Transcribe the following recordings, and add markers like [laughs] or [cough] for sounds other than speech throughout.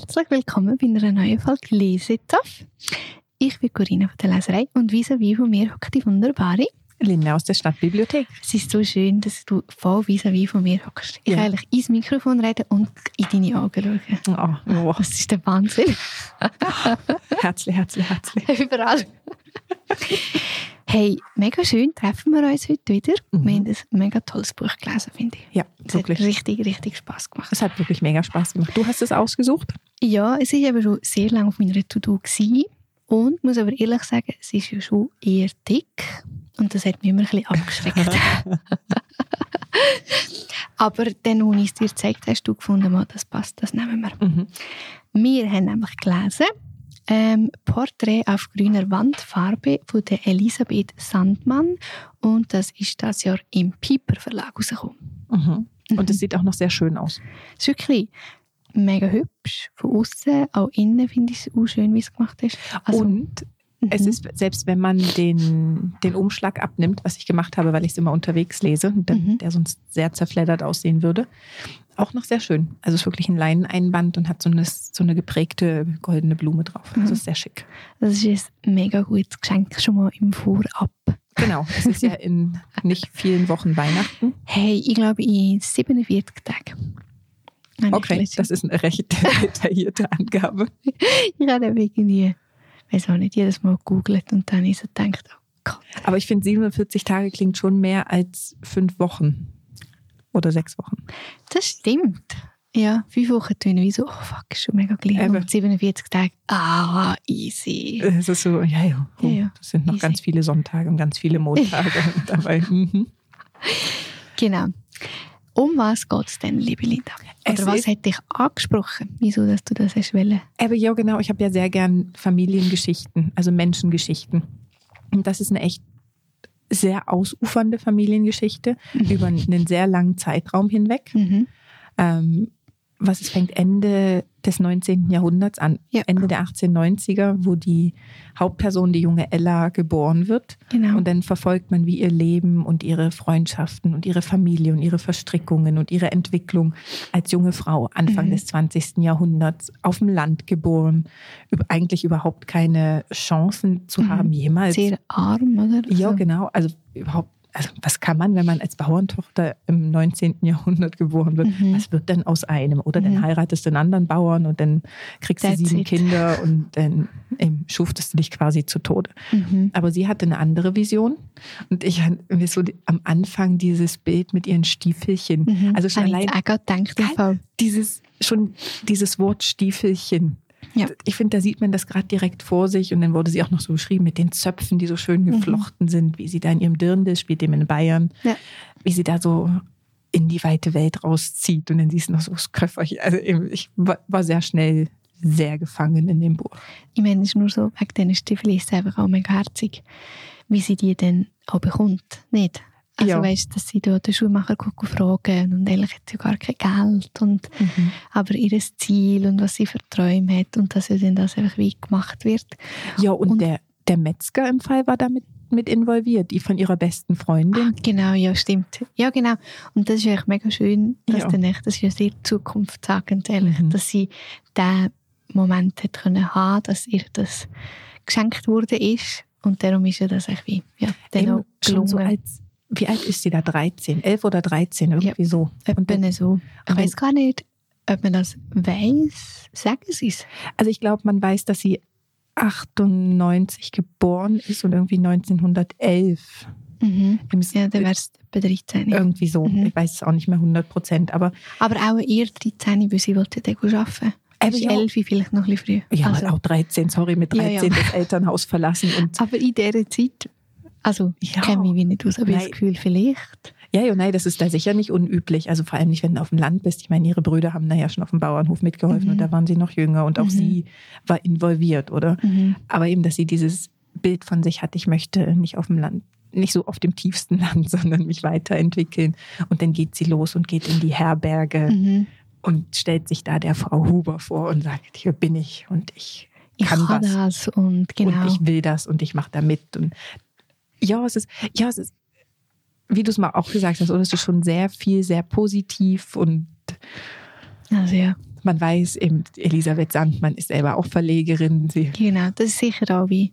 Herzlich willkommen bei einer neuen Folge Lesetaf. Ich bin Corinna von der Leserei und vis-à-vis von mir hockt die wunderbare Linda aus der Stadtbibliothek. Es ist so schön, dass du voll vis-à-vis von mir hockst. Ich Ja. kann eigentlich ins Mikrofon reden und in deine Augen schauen. Oh, oh. Das ist der Wahnsinn. [laughs] Herzlich, herzlich, herzlich. [laughs] Überall. Hey, mega schön, treffen wir uns heute wieder. Mhm. Wir haben ein mega tolles Buch gelesen, finde ich. Ja, Es hat wirklich. richtig, richtig Spass gemacht. Es hat wirklich mega Spaß gemacht. Du hast es ausgesucht? Ja, es war eben schon sehr lange auf meiner To-Do. gewesen. Und muss aber ehrlich sagen, es ist ja schon eher dick. Und das hat mich immer ein bisschen abgeschreckt. [laughs] aber dann, als ich es dir gezeigt habe, hast du gefunden, «Mal, das passt, das nehmen wir. Mhm. Wir haben nämlich gelesen, ähm, Porträt auf grüner Wandfarbe von der Elisabeth Sandmann. Und das ist das Jahr im Piper Verlag rausgekommen. Mhm. Und Mhm. es sieht auch noch sehr schön aus. Es ist wirklich mega hübsch. Von außen, auch innen finde ich es auch schön, wie es gemacht ist. Also, Und es mhm. ist, selbst wenn man den, den Umschlag abnimmt, was ich gemacht habe, weil ich es immer unterwegs lese, der, Mhm. der sonst sehr zerfleddert aussehen würde, auch noch sehr schön. Also es ist wirklich ein Leineneinband und hat so eine, so eine geprägte goldene Blume drauf. Mhm. Also es ist sehr schick. Das ist ein mega gutes Geschenk schon mal im Vorab. Genau, es ist ja in nicht vielen Wochen Weihnachten. Hey, ich glaube in 47 Tagen. Okay, das ist eine recht [laughs] detaillierte Angabe. Ich habe irgendwie, weiß auch nicht, jedes Mal gegoogelt und dann ich so gedacht, oh Gott. Aber ich finde, 47 Tage klingt schon mehr als fünf Wochen oder sechs Wochen. Das stimmt. Ja, fünf Wochen tun wie so, oh fuck, ist schon mega gleich. Eben. Und 47 Tage, ah, easy. Es ist so, ja, ja, oh, Ja, ja. das sind noch Easy. ganz viele Sonntage und ganz viele Montage [laughs] dabei. Mhm. Genau. Um was geht es denn, liebe Linda? Es Oder was ist- hat dich angesprochen? Wieso, dass du das hast wollen? Aber ja, genau, ich habe ja sehr gern Familiengeschichten, also Menschengeschichten. Und das ist eine echt sehr ausufernde Familiengeschichte über einen sehr langen Zeitraum hinweg. Mhm. ähm, was es fängt Ende des 19. Jahrhunderts an, Ja. Ende der 1890er, wo die Hauptperson, die junge Ella, geboren wird. Genau. Und dann verfolgt man, wie ihr Leben und ihre Freundschaften und ihre Familie und ihre Verstrickungen und ihre Entwicklung als junge Frau Anfang Mhm. des 20. Jahrhunderts auf dem Land geboren, eigentlich überhaupt keine Chancen zu Mhm. haben, jemals Sehr arm, oder? ja, Also, genau. Also überhaupt, also was kann man, wenn man als Bauerntochter im 19. Jahrhundert geboren wird? Mhm. Was wird denn aus einem? Oder Mhm. dann heiratest du einen anderen Bauern und dann kriegst du sieben it. Kinder und dann ähm, schuftest du dich quasi zu Tode. Mhm. Aber sie hatte eine andere Vision und ich mir so am Anfang dieses Bild mit ihren Stiefelchen. Mhm. Also schon ich allein im Geil. Fall. dieses, schon dieses Wort Stiefelchen. Ja. Ich finde, da sieht man das gerade direkt vor sich und dann wurde sie auch noch so beschrieben mit den Zöpfen, die so schön geflochten sind, wie sie da in ihrem Dirndl spielt, dem in Bayern, Ja. wie sie da so in die weite Welt rauszieht und dann siehst du noch so das Köfferchen. Also ich war, war sehr schnell sehr gefangen in dem Buch. Ich meine, es ist nur so, wegen diesen Stiefeln ist es einfach auch mega herzig, wie sie die dann auch bekommt, nicht? Also Ja. weißt, dass sie da den Schuhmacher fragen und eigentlich hat sie gar kein Geld und aber ihr Ziel und was sie für Träume hat und dass ja dann das einfach wie gemacht wird. Ja, und, Und- der, der Metzger im Fall war damit mit involviert, die von ihrer besten Freundin. Ah, genau, ja, stimmt. Ja, genau. Und das ist eigentlich mega schön, dass Ja. dann echt, das ist ja sehr zukunftssagend, ehrlich, Mhm. dass sie diesen Moment hat können haben, dass ihr das geschenkt worden ist. Und darum ist ja das echt wie, ja, dann Eben auch schon gelungen. so als, wie alt ist sie da? 13, 11 oder 13, irgendwie so. Und Etwa so. Ich weiß gar nicht, ob man das weiß. Sagen sie es. also ich glaube, man weiß, dass sie 98 geboren ist und irgendwie 1911. Mhm. Ja, dann wäre es etwa 13. irgendwie so. Mhm. Ich weiß es auch nicht mehr 100 Prozent. Aber Aber auch eher 13, weil sie wollte dann arbeiten. Ist ja. 11 vielleicht noch ein bisschen früh. ja, Also, auch 13, sorry, mit Ja, 13 ja. das Elternhaus verlassen. Und aber in dieser Zeit, also ich Ja. kenne mich wie nicht aus, aber ich das Gefühl, vielleicht. ja, ja, nein, das ist da sicher nicht unüblich. Also vor allem nicht, wenn du auf dem Land bist. Ich meine, ihre Brüder haben da ja schon auf dem Bauernhof mitgeholfen Mhm. und da waren sie noch jünger und auch Mhm. sie war involviert, oder? Mhm. Aber eben, dass sie dieses Bild von sich hat, ich möchte nicht auf dem Land, nicht so auf dem tiefsten [laughs] Land, sondern mich weiterentwickeln. Und dann geht sie los und geht in die Herberge Mhm. und stellt sich da der Frau Huber vor und sagt, hier bin ich und ich Ich kann, kann, was das und genau. und ich will das und ich mache da mit. Und ja, es ist, ja, es ist, wie du es mal auch gesagt hast, oder es ist schon sehr viel, sehr positiv und ja. man weiß eben, Elisabeth Sandmann ist selber auch Verlegerin. Sie, Genau, das ist sicher auch wie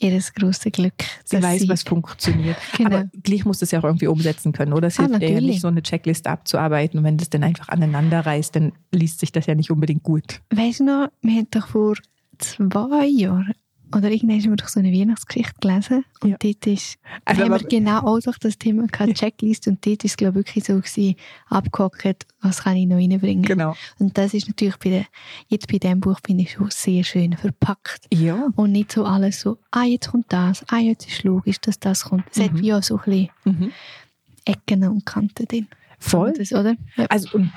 ihr grosses Glück. sie weiß, was funktioniert. [laughs] Genau. Aber gleich muss es ja auch irgendwie umsetzen können, oder? Es Ah, hilft eher natürlich. nicht, so eine Checkliste abzuarbeiten. Und wenn das dann einfach aneinander reißt, dann liest sich das ja nicht unbedingt gut. Weißt du noch, wir haben doch vor zwei Jahren oder irgendwann haben wir doch so eine Weihnachtsgeschichte gelesen und Ja. dort ist, Also, haben wir genau auch doch das Thema gehabt, [laughs] Checklist und dort ist es glaube ich wirklich so gewesen, abgehockt, was kann ich noch reinbringen. Genau. Und das ist natürlich bei der, jetzt bei diesem Buch finde ich schon sehr schön verpackt. Ja. Und nicht so alles so, ah, jetzt kommt das, ah, jetzt ist logisch, dass das kommt. Es hat Mhm. wie auch so ein bisschen Mhm. Ecken und Kanten drin. Voll. Das, oder? Ja. Also und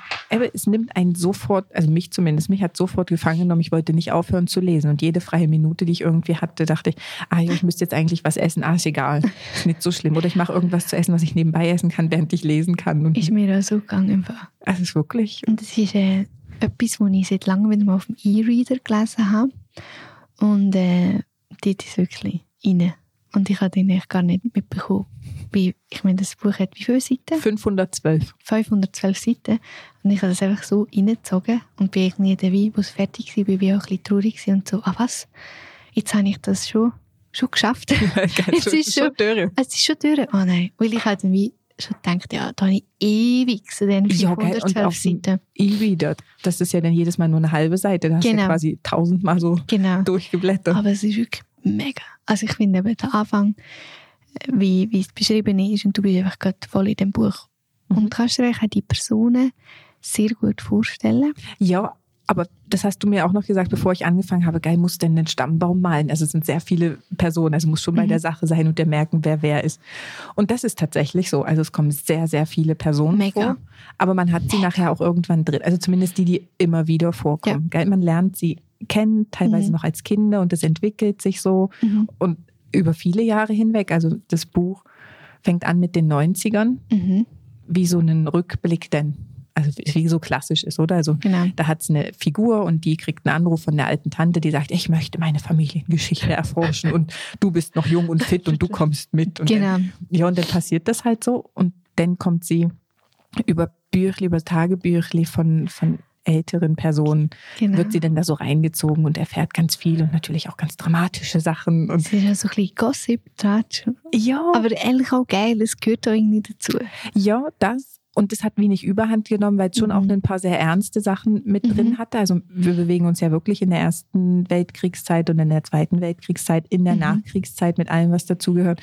es nimmt einen sofort, also mich zumindest, mich hat sofort gefangen genommen, ich wollte nicht aufhören zu lesen. Und jede freie Minute, die ich irgendwie hatte, dachte ich, ah ich müsste jetzt eigentlich was essen, ah, ist egal, ist nicht so schlimm. Oder ich mache irgendwas zu essen, was ich nebenbei essen kann, während ich lesen kann. Und Ist mir auch so gegangen. Es ist wirklich. Und das ist äh, etwas, was ich seit langem wieder mal auf dem E-Reader gelesen habe. Und äh, dort ist wirklich rein. Und ich habe den eigentlich gar nicht mitbekommen. Wie, ich meine, das Buch hat wie viele Seiten? 512. 512 Seiten. Und ich habe das einfach so reingezogen und bin irgendwie Wein, wo es fertig war, bin ich auch ein bisschen traurig und so, ah was, jetzt habe ich das schon, schon geschafft. [laughs] [laughs] es ist schon- durch. es ist schon durch. Oh nein, weil ich halt irgendwie schon gedacht, ja, da habe ich ewig zu den Ja, gell, und 512 auf dem- Seiten. E-Reader, das ist ja dann jedes Mal nur eine halbe Seite. Da hast du Genau. ja quasi tausendmal so Genau. durchgeblättert. Aber es ist wirklich mega. Also ich finde eben der Anfang, wie, wie es beschrieben ist, und du bist einfach gerade voll in dem Buch. Mhm. Und kannst dir eigentlich die Personen sehr gut vorstellen. Ja, aber das hast du mir auch noch gesagt, bevor ich angefangen habe, geil, muss denn den Stammbaum malen? Also es sind sehr viele Personen, also muss schon bei Mhm. der Sache sein und der merken, wer wer ist. Und das ist tatsächlich so. Also es kommen sehr, sehr viele Personen Mega. vor, aber man hat sie nachher auch irgendwann drin. Also zumindest die, die immer wieder vorkommen. Geil, man lernt sie kennen, teilweise Mhm. noch als Kinder und es entwickelt sich so und über viele Jahre hinweg. Also das Buch fängt an mit den 90ern, Mhm. wie so einen Rückblick denn, also wie so klassisch ist, oder? Also Genau. da hat es eine Figur und die kriegt einen Anruf von der alten Tante, die sagt, ich möchte meine Familiengeschichte erforschen und du bist noch jung und fit und du kommst mit. Und Genau. Dann, ja, und dann passiert das halt so und dann kommt sie über Büchli, über Tagebüchli von, von älteren Personen, Genau. wird sie dann da so reingezogen und erfährt ganz viel und natürlich auch ganz dramatische Sachen. Und Es ist ja so ein bisschen Gossip, Tratsch. ja, aber eigentlich auch geil, es gehört auch irgendwie dazu. Ja, das. Und das hat wenig Überhand genommen, weil es schon Mhm. auch ein paar sehr ernste Sachen mit Mhm. drin hatte. Also wir bewegen uns ja wirklich in der ersten Weltkriegszeit und in der zweiten Weltkriegszeit, in der Mhm. Nachkriegszeit mit allem, was dazugehört.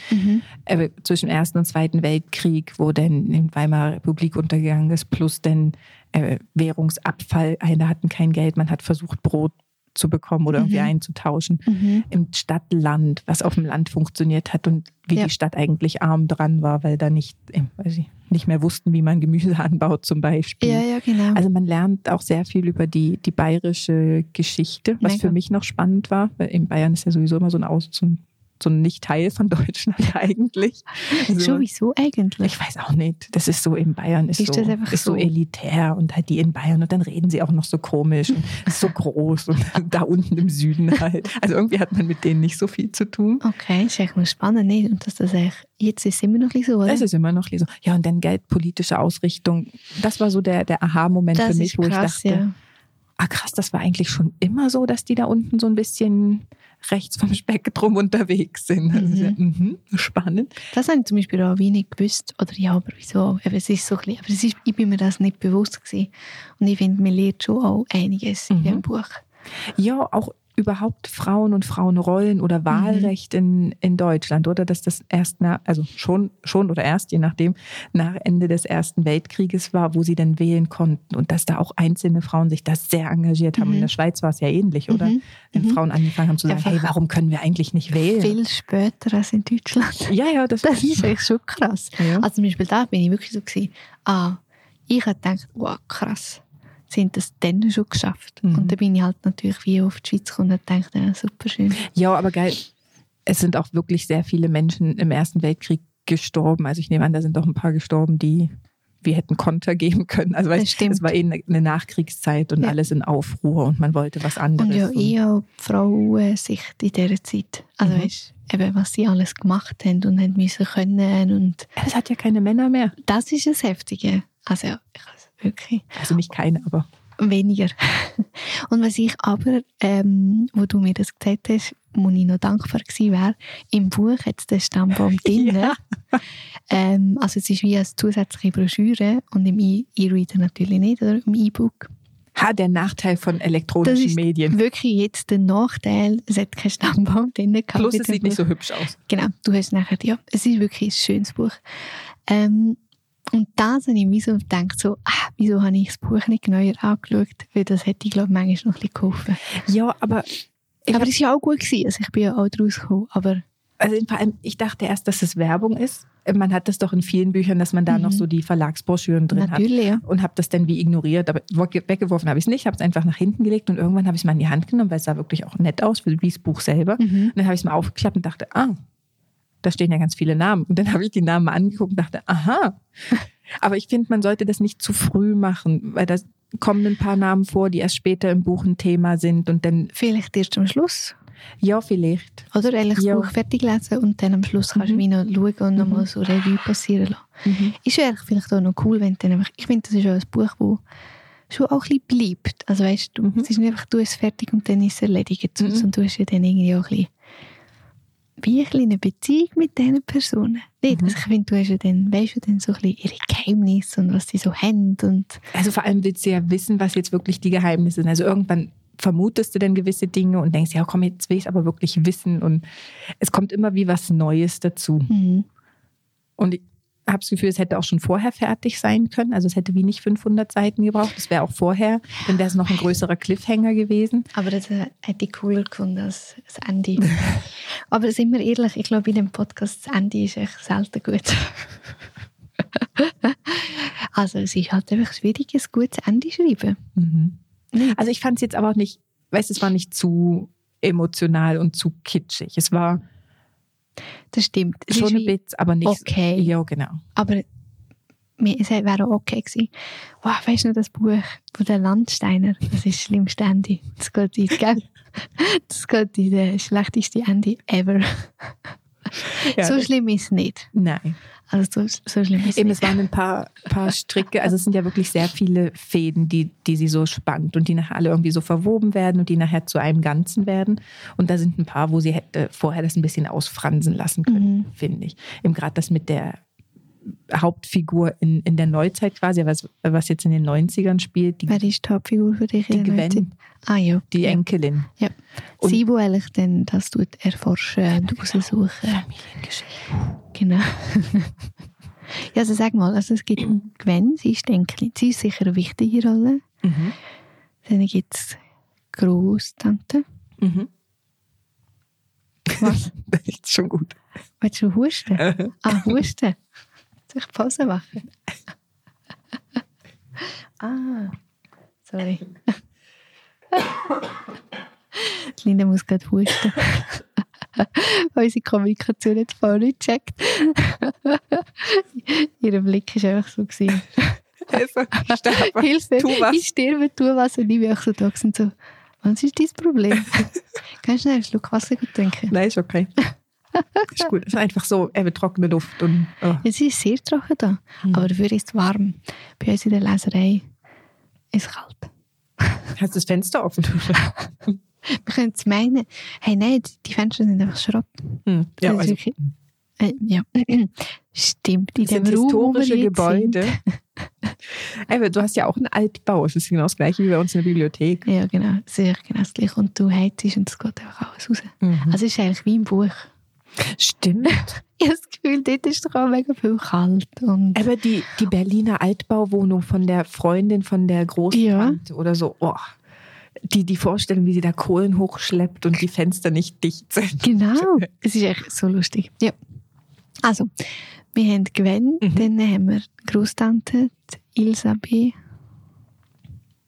Äh, zwischen Ersten und Zweiten Weltkrieg, wo dann in Weimarer Republik untergegangen ist, plus dann äh, Währungsabfall. Einer hatten kein Geld, man hat versucht, Brot zu bekommen oder irgendwie Mhm. einzutauschen Mhm. im Stadt-Land, was auf dem Land funktioniert hat und wie Ja. die Stadt eigentlich arm dran war, weil da nicht, äh, weiß ich, nicht mehr wussten, wie man Gemüse anbaut zum Beispiel. Ja, ja, genau. Also man lernt auch sehr viel über die, die bayerische Geschichte, was Mega. für mich noch spannend war, weil in Bayern ist ja sowieso immer so ein Aus, so ein, so ein Nicht-Teil von Deutschland [laughs] eigentlich. Also, Schon wieso eigentlich? ich weiß auch nicht. Das ist so in Bayern ist, Ist so, ist so so? elitär und halt die in Bayern und dann reden sie auch noch so komisch und ist [laughs] so groß und [laughs] da unten im Süden halt. Also irgendwie hat man mit denen nicht so viel zu tun. Okay, ist echt noch spannend, nicht? Und dass das eigentlich, jetzt ist es immer noch bisschen so, oder? Es ist immer noch so. Ja, und dann geldpolitische Ausrichtung. Das war so der, der Aha-Moment für mich, wo krass, ich dachte, ja. ah krass, das war eigentlich schon immer so, dass die da unten so ein bisschen rechts vom Spektrum unterwegs sind. Also, Mhm. ja, mhm, spannend. Das habe ich zum Beispiel auch wenig gewusst. Oder ja, aber wieso? Eben, es ist so ein bisschen, aber es ist, ich bin mir das nicht bewusst gewesen. Und ich finde, man lernt schon auch einiges in Mhm. dem Buch. Ja, auch überhaupt Frauen und Frauenrollen oder Wahlrecht in, in Deutschland, oder? Dass das erst nach, also schon, schon oder erst, je nachdem, nach Ende des Ersten Weltkrieges war, wo sie dann wählen konnten und dass da auch einzelne Frauen sich da sehr engagiert haben. Mhm. In der Schweiz war es ja ähnlich, oder? Mhm. Wenn Mhm. Frauen angefangen haben zu sagen, Einfach hey, warum können wir eigentlich nicht wählen? Viel später als in Deutschland. Ja, ja, das, [laughs] Das ist echt schon krass. Ja. Also zum Beispiel da bin ich wirklich so gewesen, ah, ich habe gedacht, wow, krass, sie haben das dann schon geschafft. Mhm. Und dann bin ich halt natürlich wie auf die Schweiz gekommen und dachte, ja, super schön. Ja, aber geil. Es sind auch wirklich sehr viele Menschen im Ersten Weltkrieg gestorben. Also ich nehme an, da sind auch ein paar gestorben, die wir hätten Konter geben können. Also Das weißt, stimmt. es war eh eine Nachkriegszeit und Ja. alles in Aufruhr und man wollte was anderes. Und ja, eher Frauensicht in dieser Zeit. Also Mhm. weißt, eben, was sie alles gemacht haben und haben müssen können. Und es hat ja keine Männer mehr. das ist das Heftige. Also ich wirklich. Also nicht keine, aber Weniger. [laughs] Und was ich aber, ähm, wo du mir das gesagt hast, wo ich noch dankbar gewesen wäre, im Buch hat es den Stammbaum [laughs] drin. Ja. ähm, also es ist wie eine zusätzliche Broschüre und im E- E-Reader natürlich nicht, oder im E-Book. Ha, der Nachteil von Das elektronischen ist Medien. wirklich jetzt der Nachteil, es hat keinen Stammbaum drin. gehabt Plus es sieht nicht Buch. so hübsch aus. Genau, du hast nachher, ja, es ist wirklich ein schönes Buch. Ähm, und das habe ich mir so gedacht, so, ah, wieso habe ich das Buch nicht genauer angeschaut? Weil das hätte ich, glaube ich, manchmal noch ein bisschen geholfen. Ja, aber aber es war ja auch gut, gewesen. also ich bin ja auch draus gekommen, aber Also vor allem, ich dachte erst, dass es Werbung ist. Man hat das doch in vielen Büchern, dass man da Mhm. noch so die Verlagsbroschüren drin hat. natürlich, ja. Und habe das dann wie ignoriert. Aber weggeworfen habe ich es nicht, habe es einfach nach hinten gelegt und irgendwann habe ich es mal in die Hand genommen, weil es sah wirklich auch nett aus, wie wie das Buch selber. Mhm. Und dann habe ich es mal aufgeklappt und dachte, ah, da stehen ja ganz viele Namen. Und dann [laughs] habe ich die Namen angeguckt und dachte, aha. Aber ich finde, man sollte das nicht zu früh machen, weil da kommen ein paar Namen vor, die erst später im Buch ein Thema sind. Und dann, Vielleicht erst am Schluss. ja, vielleicht. Oder eigentlich das Ja. Buch fertig lesen und dann am Schluss kannst du Mhm. wie noch schauen und Mhm. nochmal so Revue passieren lassen. Mhm. Ist ja vielleicht auch noch cool, wenn du dann einfach, ich finde, das ist ja ein Buch, wo schon auch ein bisschen bleibt. Also weißt du, Mhm. es ist nicht einfach, du es fertig und dann ist es erledigt, Mhm. sondern du hast ja dann irgendwie auch ein bisschen, wie ein eine Beziehung mit diesen Personen. Nicht? Mhm. Also ich finde, du hast ja dann, weißt du dann so ein bisschen ihre Geheimnisse und was sie so haben und Also vor allem willst du ja wissen, was jetzt wirklich die Geheimnisse sind. Also irgendwann vermutest du dann gewisse Dinge und denkst, ja komm, jetzt will ich es aber wirklich wissen. Und es kommt immer wie was Neues dazu. mhm. Und ich habe das Gefühl, es hätte auch schon vorher fertig sein können. Also es hätte wie nicht 500 Seiten gebraucht. Es wäre auch vorher, dann wäre es noch ein größerer Cliffhanger gewesen. Aber das äh, hätte ich cooler gefunden als das Ende. [laughs] Aber sind wir ehrlich, ich glaube, in dem Podcast das Ende ist echt selten gut. [laughs] also es ist halt einfach schwierig, ein gutes Ende zu schreiben. Nicht? Also ich fand es jetzt aber auch nicht, weißt du, es war nicht zu emotional und zu kitschig. Es war Das stimmt. Es schon ein bisschen, aber nicht. okay. Ja, genau. Aber mir- es wäre auch okay gewesen. Wow, weißt du noch das Buch von der Landsteiner? Das ist das schlimmste Ende. Das geht in, gell? [laughs] Das geht in das schlechteste Ende ever. [laughs] Ja, so schlimm ist es nicht. Nein. Also so, so schlimm ist es Eben, nicht. es waren ein paar, paar Stricke, also es sind ja wirklich sehr viele Fäden, die, die sie so spannt und die nachher alle irgendwie so verwoben werden und die nachher zu einem Ganzen werden. Und da sind ein paar, wo sie hätte vorher das ein bisschen ausfransen lassen können, Mhm. finde ich. Eben gerade das mit der Hauptfigur in, in der Neuzeit quasi, was, was jetzt in den 90ern spielt, die, Wer ist die Hauptfigur für dich? in die? Gwen, Ah ja. die ja. Enkelin. Ja. Und- Sie, wo eigentlich dann das tut erforschen und raussuchen. Familiengeschichte. Genau. [laughs] ja, also sag mal, also es gibt [clears throat] Gwen, sie ist Enkelin. Sie ist sicher eine wichtige Rolle. Mhm. Dann gibt es Großtante. Mhm. Was? [laughs] Das ist schon gut. Willst du husten? [laughs] Ah, husten. Ich Pause machen? [laughs] ah, sorry. Die Linda muss gerade husten. [laughs] Unsere Kommunikation jetzt voll nicht checkt. [laughs] Ihr Blick war einfach so. Gewesen. Sterbe. Hilfe, Tu was. ich sterbe, tu was. Und ich bin auch so da und so, was ist dein Problem? Kannst du schnell einen Schluck Wasser gut trinken? Nein, ist okay. Ist gut. Es ist einfach so, eben trockene Luft und oh. Es ist sehr trocken da, Mhm. aber dafür ist es warm. Bei uns in der Leserei ist es kalt. [laughs] hast du das Fenster offen? [laughs] Wir können es meinen, hey nein, die Fenster sind einfach Schrott. Hm. Ja, also, wirklich, äh, ja. [clears throat] Stimmt, in das dem sind Raum, historische Gebäude. Sind. [laughs] Eben, du hast ja auch einen Altbau. Es ist genau das gleiche wie bei uns in der Bibliothek. Ja, genau, sehr genau das gleiche. Und du heizst und es geht einfach alles raus. Mhm. Also es ist eigentlich wie im Buch. Stimmt. [laughs] Ich habe das Gefühl, dort ist doch auch mega viel kalt. Und Aber die, die Berliner Altbauwohnung von der Freundin von der Großtante oder so, oh, die, die Vorstellung, wie sie da Kohlen hochschleppt und die Fenster nicht dicht sind. Genau, [laughs] es ist echt so lustig. Ja. Also, wir haben Gwen, Mhm. dann haben wir Großtante, Ilsa B.,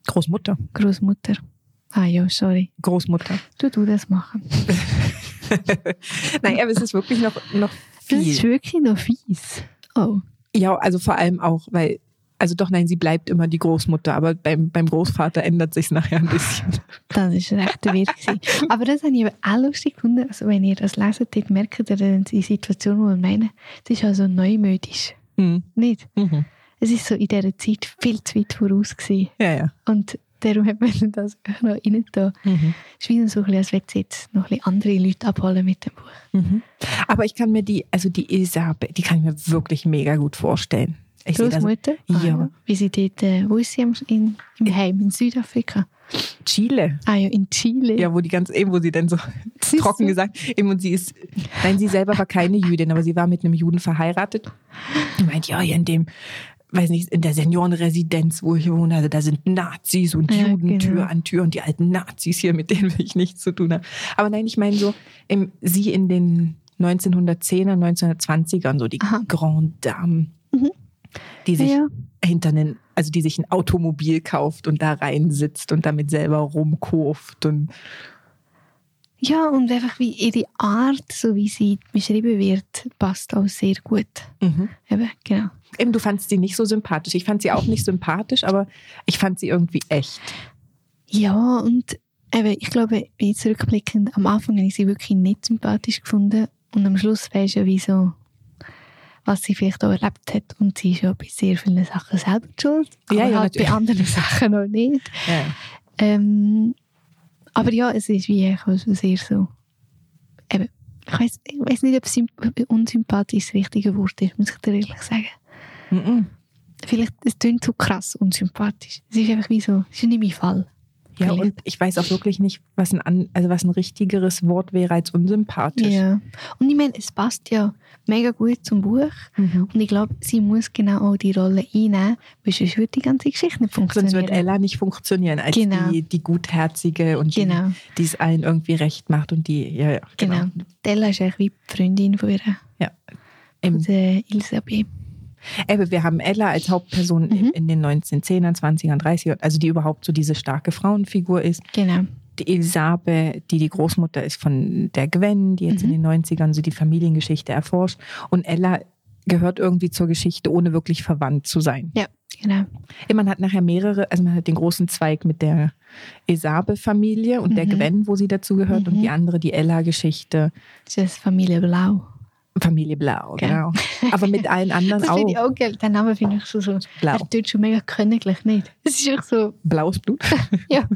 Großmutter. Großmutter. Ah ja, sorry. Großmutter. Du du das machen. [laughs] [laughs] Nein, aber es ist wirklich noch, noch Das ist viel. wirklich noch fies. Oh. Ja, also vor allem auch, weil, also doch, nein, sie bleibt immer die Großmutter, aber beim, beim Großvater ändert sich nachher ein bisschen. [laughs] Das ist recht weird gewesen. Aber das habe ich auch lustig gefunden. Also wenn ihr das leset, dann merkt ihr dann die Situation, die wir meinen. Das ist also neumodisch. Hm. Nicht? Mhm. Es ist so in dieser Zeit viel zu weit voraus gewesen. Ja, ja. Und darum hat man [laughs] das auch noch rein da. Mhm. Es ist wie so ein bisschen, als sie jetzt noch ein andere Leute abholen mit dem Buch. Mhm. Aber ich kann mir die, also die Elisabeth, die kann ich mir wirklich mega gut vorstellen. Ich sehe das, Großmutter? Ja. Wie sie dort, äh, wo ist sie im, in, im Heim? In Südafrika? Chile. Ah ja, in Chile. Ja, wo die ganz eben, wo sie dann so [laughs] trocken gesagt, eben und sie ist, nein, sie selber war keine Jüdin, aber sie war mit einem Juden verheiratet. Und meint, ja, hier in dem, weiß nicht, in der Seniorenresidenz, wo ich wohne, also da sind Nazis und Ja, Juden genau. Tür an Tür und die alten Nazis hier, mit denen will ich nichts zu tun haben. Aber nein, ich meine so, im, sie in den 1910er, 1920ern, so die Aha. Grand Dame, die sich ja. hinter einen, also die sich ein Automobil kauft und da rein sitzt und damit selber rumkurft und ja, und einfach wie ihre Art, so wie sie beschrieben wird, passt auch sehr gut. mhm. Eben, genau. Eben, du fandst sie nicht so sympathisch. Ich fand sie auch nicht sympathisch, aber ich fand sie irgendwie echt. Ja, und eben, ich glaube, jetzt rückblickend, am Anfang habe ich sie wirklich nicht sympathisch gefunden und am Schluss weisst du ja, wie so, was sie vielleicht auch erlebt hat und sie ist ja bei sehr vielen Sachen selber schuld, aber Ja, ja, halt bei anderen [laughs] Sachen noch nicht. Ja. Ähm, aber ja, es ist wie auch so sehr so, eben, ich weiß ich nicht, ob symp- unsympathisch das richtige Wort ist, muss ich dir ehrlich sagen. Mhm. Vielleicht, es klingt so krass unsympathisch. Es ist einfach wie so, es ist nicht mein Fall. Ja, Vielleicht. und ich weiß auch wirklich nicht, was ein, an, also was ein richtigeres Wort wäre als unsympathisch. Ja. Und ich meine, es passt ja mega gut zum Buch. Mhm. Und ich glaube, sie muss genau auch die Rolle einnehmen, weil sonst würde die ganze Geschichte nicht Sonst funktionieren. wird Ella nicht funktionieren als Genau. die, die Gutherzige und Genau. die, es allen irgendwie recht macht und die, ja, ja, genau. Genau. Della ist eigentlich wie die Freundin von ihr, Ja. von Eben, der Elisabeth. Eben, wir haben Ella als Hauptperson in, Mhm. in den 1910ern, 20ern, 30ern, also die überhaupt so diese starke Frauenfigur ist. Genau. die Elisabeth, die die Großmutter ist von der Gwen, die jetzt Mhm. in den 90ern so die Familiengeschichte erforscht. Und Ella gehört irgendwie zur Geschichte, ohne wirklich verwandt zu sein. Ja, genau. Man hat nachher mehrere, also man hat den großen Zweig mit der Esabe-Familie und der Mhm. Gwen, wo sie dazu gehört, und Mhm. die andere, die Ella-Geschichte, Das ist Familie Blau. Familie Blau, Gell? genau. Aber mit allen anderen [laughs] Das finde ich auch. auch geil. Den Namen finde ich so, so Blau. er tut schon mega königlich, nicht? Es ist echt so, Blaues Blut. [laughs] ja,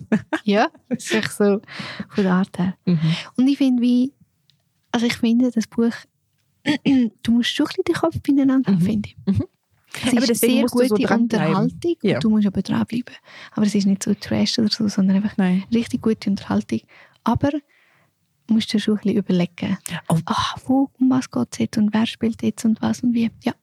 ja, es ist echt so von der Art her. Mhm. Und ich finde, wie, also ich finde, das Buch, [clears throat] du musst schon ein bisschen den Kopf beieinander haben, Mhm. finde ich. Mhm. Es Aber ist sehr so gute dranbleiben. Unterhaltung Ja. und du musst aber dranbleiben. Aber es ist nicht so Trash oder so, sondern einfach Nein. richtig gute Unterhaltung. Aber musst dir schon ein bisschen überlegen, Oh. ah, wo, um was geht es jetzt und wer spielt jetzt und was und wie. Ja,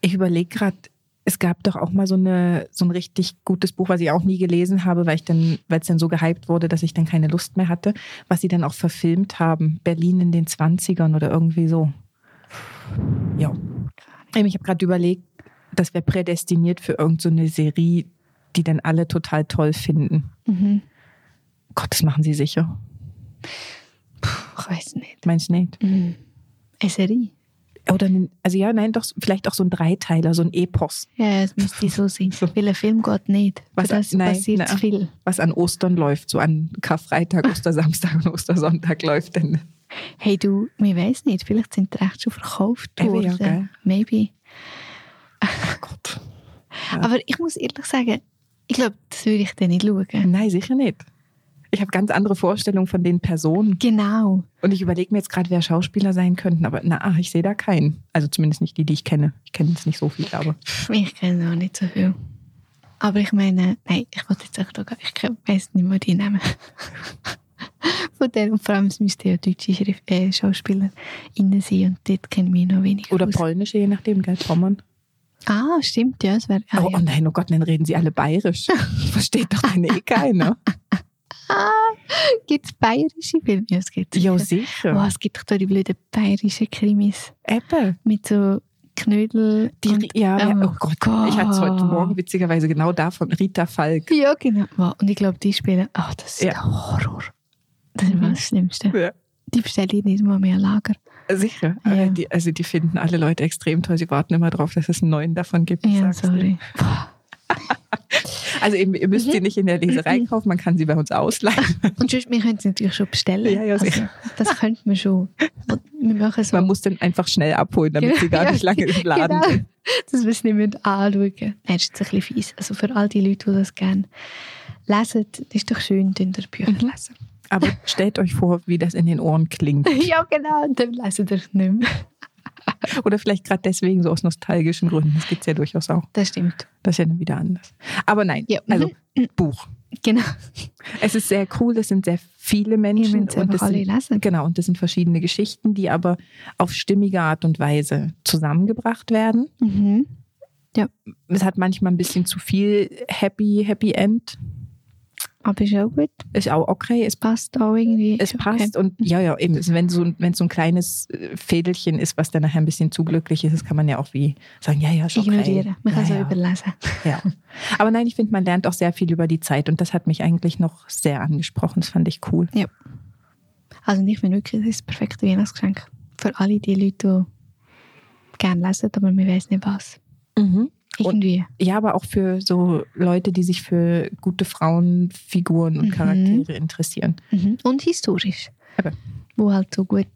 Ich überlege gerade, es gab doch auch mal so, eine, so ein richtig gutes Buch, was ich auch nie gelesen habe, weil ich dann, weil es dann so gehypt wurde, dass ich dann keine Lust mehr hatte, was sie dann auch verfilmt haben. Berlin in den 20ern oder irgendwie so. Ja. Ich habe gerade überlegt, das wäre prädestiniert für irgendeine so Serie, die dann alle total toll finden. mhm. Gott, das machen sie sicher. Ich weiß nicht. Meinst du nicht? Mhm. Eine Serie? Oder, ein- also ja, nein, doch, vielleicht auch so ein Dreiteiler, so ein Epos, Ja, es müsste so sein. [laughs] So. Weil ein Film geht nicht. Was- das nein, passiert nein. viel. was an Ostern läuft, so an Karfreitag, Ostersamstag und Ostersonntag läuft dann. Hey du, ich weiß nicht, vielleicht sind die Rechte schon verkauft worden. ja, gell? Maybe. Oh Gott. Ja. [laughs] Aber ich muss ehrlich sagen, ich glaube, das würde ich dann nicht schauen. Nein, sicher nicht. Ich habe ganz andere Vorstellungen von den Personen. Genau. Und ich überlege mir jetzt gerade, wer Schauspieler sein könnten, aber na, ich sehe da keinen. Also zumindest nicht die, die ich kenne. Ich kenne jetzt nicht so viele, aber. Ich kenne auch nicht so viel. Aber ich meine, nein, ich wollte jetzt echt auch, gar- ich weiss nicht mehr die Namen. [laughs] Von denen, und vor allem, es müssten ja deutsche Schrift, äh, Schauspieler innen sein und dort kennen wir noch wenig Oder aus. polnische, je nachdem, gell, Pommern. Ah, stimmt, ja, es wäre. Ah, oh, ja. oh nein, oh Gott, dann reden sie alle bayerisch. [laughs] Versteht doch dann eh keiner. [laughs] Gibt es bayerische Filme? Ja, es gibt Ja, sicher. sicher. Oh, es gibt doch da die blöden bayerischen Krimis Eben. mit so Knödel. Die, und, ja, ja, Oh oh Gott. Ich hatte es heute Morgen witzigerweise genau davon. Rita Falk. Ja, genau. Wow. Und ich glaube, die spielen. Ach, das ist Ja. der Horror. Das ist Mhm. das Schlimmste. Ja. Die bestelle ich nicht mal mehr Lager. Sicher. Ja. Aber Die, also die finden alle Leute extrem toll. Sie warten immer drauf, dass es einen neuen davon gibt. Ja, sorry. Boah. Also eben, ihr müsst Mhm. sie nicht in der Leserei kaufen, man kann sie bei uns ausleihen. [laughs] Und sonst, wir können es natürlich schon bestellen. Ja, ja, also, das könnte man schon. Wir machen so. Man muss den einfach schnell abholen, damit sie gar nicht lange im Laden genau. sind. Dass wir es nicht anschauen das ist jetzt ein bisschen fies. Also für all die Leute, die das gerne lesen, das ist doch schön, in der Bücher Mhm. lesen. Aber [laughs] stellt euch vor, wie das in den Ohren klingt. ja, genau, dann lesen wir es nicht mehr. [laughs] Oder vielleicht gerade deswegen so aus nostalgischen Gründen. Das gibt es ja durchaus auch. Das stimmt. Das ist ja dann wieder anders. Aber nein, Ja. also Buch. Genau. Es ist sehr cool, es sind sehr viele Menschen. müsst einfach das sind, lesen. Genau, und das sind verschiedene Geschichten, die aber auf stimmige Art und Weise zusammengebracht werden. Mhm. Es hat manchmal ein bisschen zu viel Happy, Happy End. Aber ist auch gut. Ist auch okay. Es, Passt auch irgendwie. es passt und ja, ja, eben. Wenn so, wenn so ein kleines äh, Fädelchen ist, was dann nachher ein bisschen zu glücklich ist, das kann man ja auch wie sagen, ja, ja, ist okay. Ignorieren. Man kann es ja, auch ja. überlesen. Ja. Aber nein, ich finde, man lernt auch sehr viel über die Zeit und das hat mich eigentlich noch sehr angesprochen. Das fand ich cool. Also ich finde wirklich, das ist das perfekte Weihnachtsgeschenk. Für alle die Leute, die gerne lesen, aber man weiß nicht was. Mhm. Irgendwie. Ja, aber auch für so Leute, die sich für gute Frauenfiguren und Mhm. Charaktere interessieren. Mhm. Und historisch. Okay. Wo halt so gut,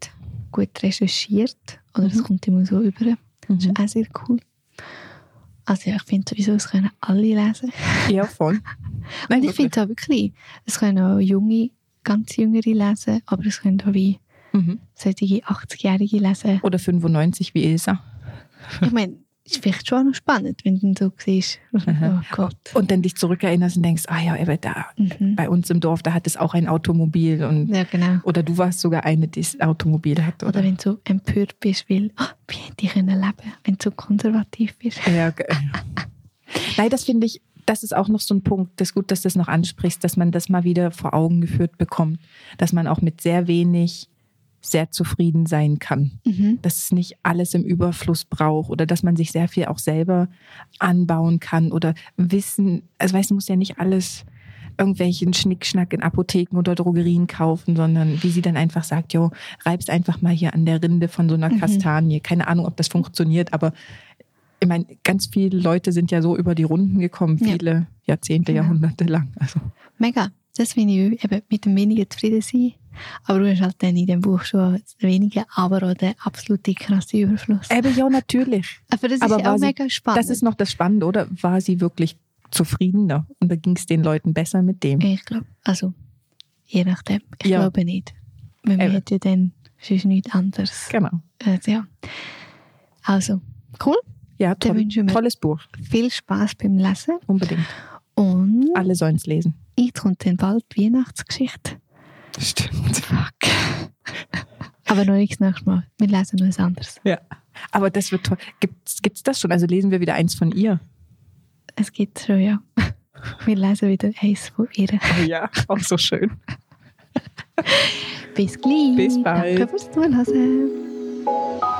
gut recherchiert. Oder es Mhm. kommt immer so über. Das ist auch sehr cool. Also ja, ich finde sowieso, es können alle lesen. Ja, voll. Nein, [laughs] Und ich finde es auch wirklich, es können auch junge, ganz jüngere lesen, aber es können auch wie mhm. solche 80-Jährige lesen. Oder 95 wie Ilsa. Ich meine, ist vielleicht schon noch spannend, wenn du so siehst. [laughs] Oh. Gott. Und dann dich zurückerinnerst und denkst, ah ja, aber da Mhm. bei uns im Dorf, da hat es auch ein Automobil und Ja, genau. oder du warst sogar eine, die das Automobil hat, Oder oder? wenn du so empört bist, weil, oh, wie hätte ich können leben, wenn du so konservativ bist. Ja, ge- Nein, das finde ich, das ist auch noch so ein Punkt. Das ist gut, dass du das noch ansprichst, dass man das mal wieder vor Augen geführt bekommt, dass man auch mit sehr wenig sehr zufrieden sein kann. Mhm. Dass es nicht alles im Überfluss braucht oder dass man sich sehr viel auch selber anbauen kann oder wissen, also weißt du, muss ja nicht alles irgendwelchen Schnickschnack in Apotheken oder Drogerien kaufen, sondern wie sie dann einfach sagt, jo, reib's einfach mal hier an der Rinde von so einer Mhm. Kastanie. Keine Ahnung, ob das funktioniert, aber ich meine, ganz viele Leute sind ja so über die Runden gekommen, Ja. viele Jahrzehnte, Genau. Jahrhunderte lang. Also, Mega. Das finde ich eben mit dem wenigen zufrieden sein. Aber du hast halt dann in dem Buch schon das wenige, aber auch den absoluten krassen Überfluss. eben ja, natürlich. [laughs] aber das ist aber ja war auch sie- mega spannend. Das ist noch das Spannende, oder? War sie wirklich zufriedener? Und da ging es den Leuten besser mit dem? Ich glaube, also, je nachdem. Ich Ja. glaube nicht. Weil man hat ja dann sonst nichts anderes. Genau. Äh, ja. Also, cool. Ja, toll, wünschen wir- tolles Buch. Viel Spaß beim Lesen. Unbedingt. Und Alle sollen es lesen. jetzt kommt dann bald die Weihnachtsgeschichte. Stimmt. Fuck. Aber noch nichts Mal. Wir lesen noch was anderes. Ja. Aber das wird toll. Gibt's, gibt's das schon? Also lesen wir wieder eins von ihr? Es gibt schon, ja. Wir lesen wieder eins von ihr. Ja, auch so schön. Bis gleich. Bis bald. Danke fürs Zuhören.